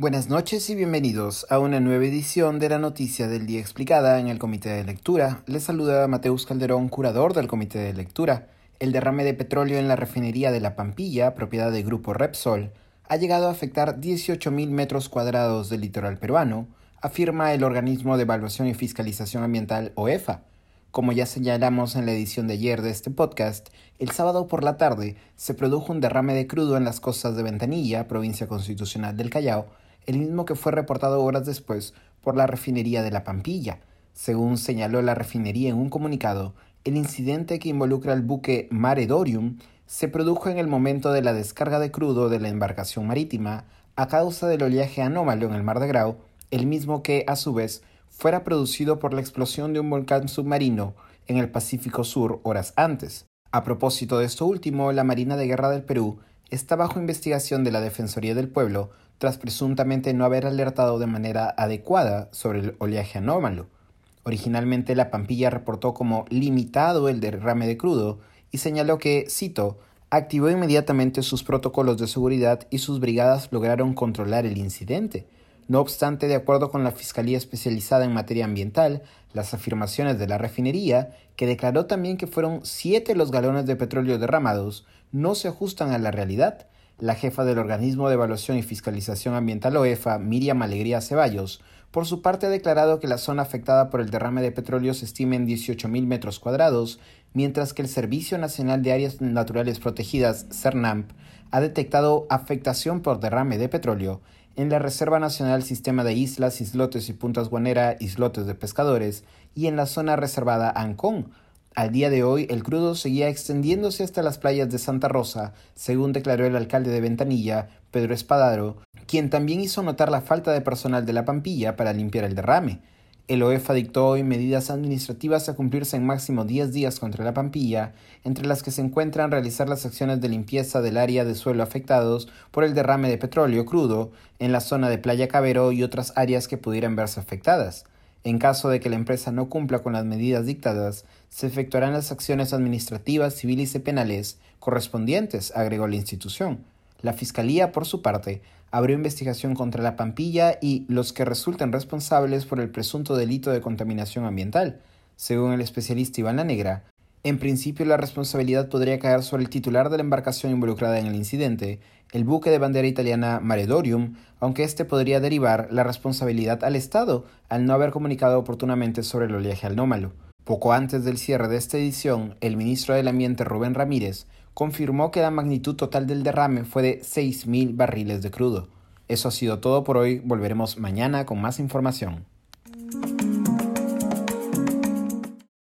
Buenas noches y bienvenidos a una nueva edición de la Noticia del Día Explicada en el Comité de Lectura. Les saluda Mateus Calderón, curador del Comité de Lectura. El derrame de petróleo en la refinería de La Pampilla, propiedad del grupo Repsol, ha llegado a afectar 18.000 metros cuadrados del litoral peruano, afirma el organismo de evaluación y fiscalización ambiental OEFA. Como ya señalamos en la edición de ayer de este podcast, el sábado por la tarde se produjo un derrame de crudo en las costas de Ventanilla, provincia constitucional del Callao, el mismo que fue reportado horas después por la refinería de La Pampilla. Según señaló la refinería en un comunicado, el incidente que involucra al buque Mare Dorium se produjo en el momento de la descarga de crudo de la embarcación marítima a causa del oleaje anómalo en el Mar de Grau, el mismo que, a su vez, fuera producido por la explosión de un volcán submarino en el Pacífico Sur horas antes. A propósito de esto último, la Marina de Guerra del Perú está bajo investigación de la Defensoría del Pueblo tras presuntamente no haber alertado de manera adecuada sobre el oleaje anómalo. Originalmente la Pampilla reportó como limitado el derrame de crudo y señaló que, cito, activó inmediatamente sus protocolos de seguridad y sus brigadas lograron controlar el incidente. No obstante, de acuerdo con la Fiscalía Especializada en Materia Ambiental, las afirmaciones de la refinería, que declaró también que fueron siete los galones de petróleo derramados, no se ajustan a la realidad. La jefa del Organismo de Evaluación y Fiscalización Ambiental OEFA, Miriam Alegría Ceballos, por su parte ha declarado que la zona afectada por el derrame de petróleo se estima en 18.000 metros cuadrados, mientras que el Servicio Nacional de Áreas Naturales Protegidas, CERNAMP, ha detectado afectación por derrame de petróleo en la Reserva Nacional Sistema de Islas, Islotes y Puntas Guanera, Islotes de Pescadores, y en la zona reservada Ancón. Al día de hoy, el crudo seguía extendiéndose hasta las playas de Santa Rosa, según declaró el alcalde de Ventanilla, Pedro Espadaro, quien también hizo notar la falta de personal de la Pampilla para limpiar el derrame. El OEFA dictó hoy medidas administrativas a cumplirse en máximo 10 días contra la Pampilla, entre las que se encuentran realizar las acciones de limpieza del área de suelo afectados por el derrame de petróleo crudo en la zona de Playa Cabero y otras áreas que pudieran verse afectadas. En caso de que la empresa no cumpla con las medidas dictadas, se efectuarán las acciones administrativas, civiles y penales correspondientes, agregó la institución. La Fiscalía, por su parte, abrió investigación contra la Pampilla y los que resulten responsables por el presunto delito de contaminación ambiental. Según el especialista Iván La Negra, en principio la responsabilidad podría caer sobre el titular de la embarcación involucrada en el incidente, el buque de bandera italiana Maredorium, aunque éste podría derivar la responsabilidad al Estado al no haber comunicado oportunamente sobre el oleaje anómalo. Poco antes del cierre de esta edición, el ministro del Ambiente Rubén Ramírez confirmó que la magnitud total del derrame fue de 6.000 barriles de crudo. Eso ha sido todo por hoy, volveremos mañana con más información.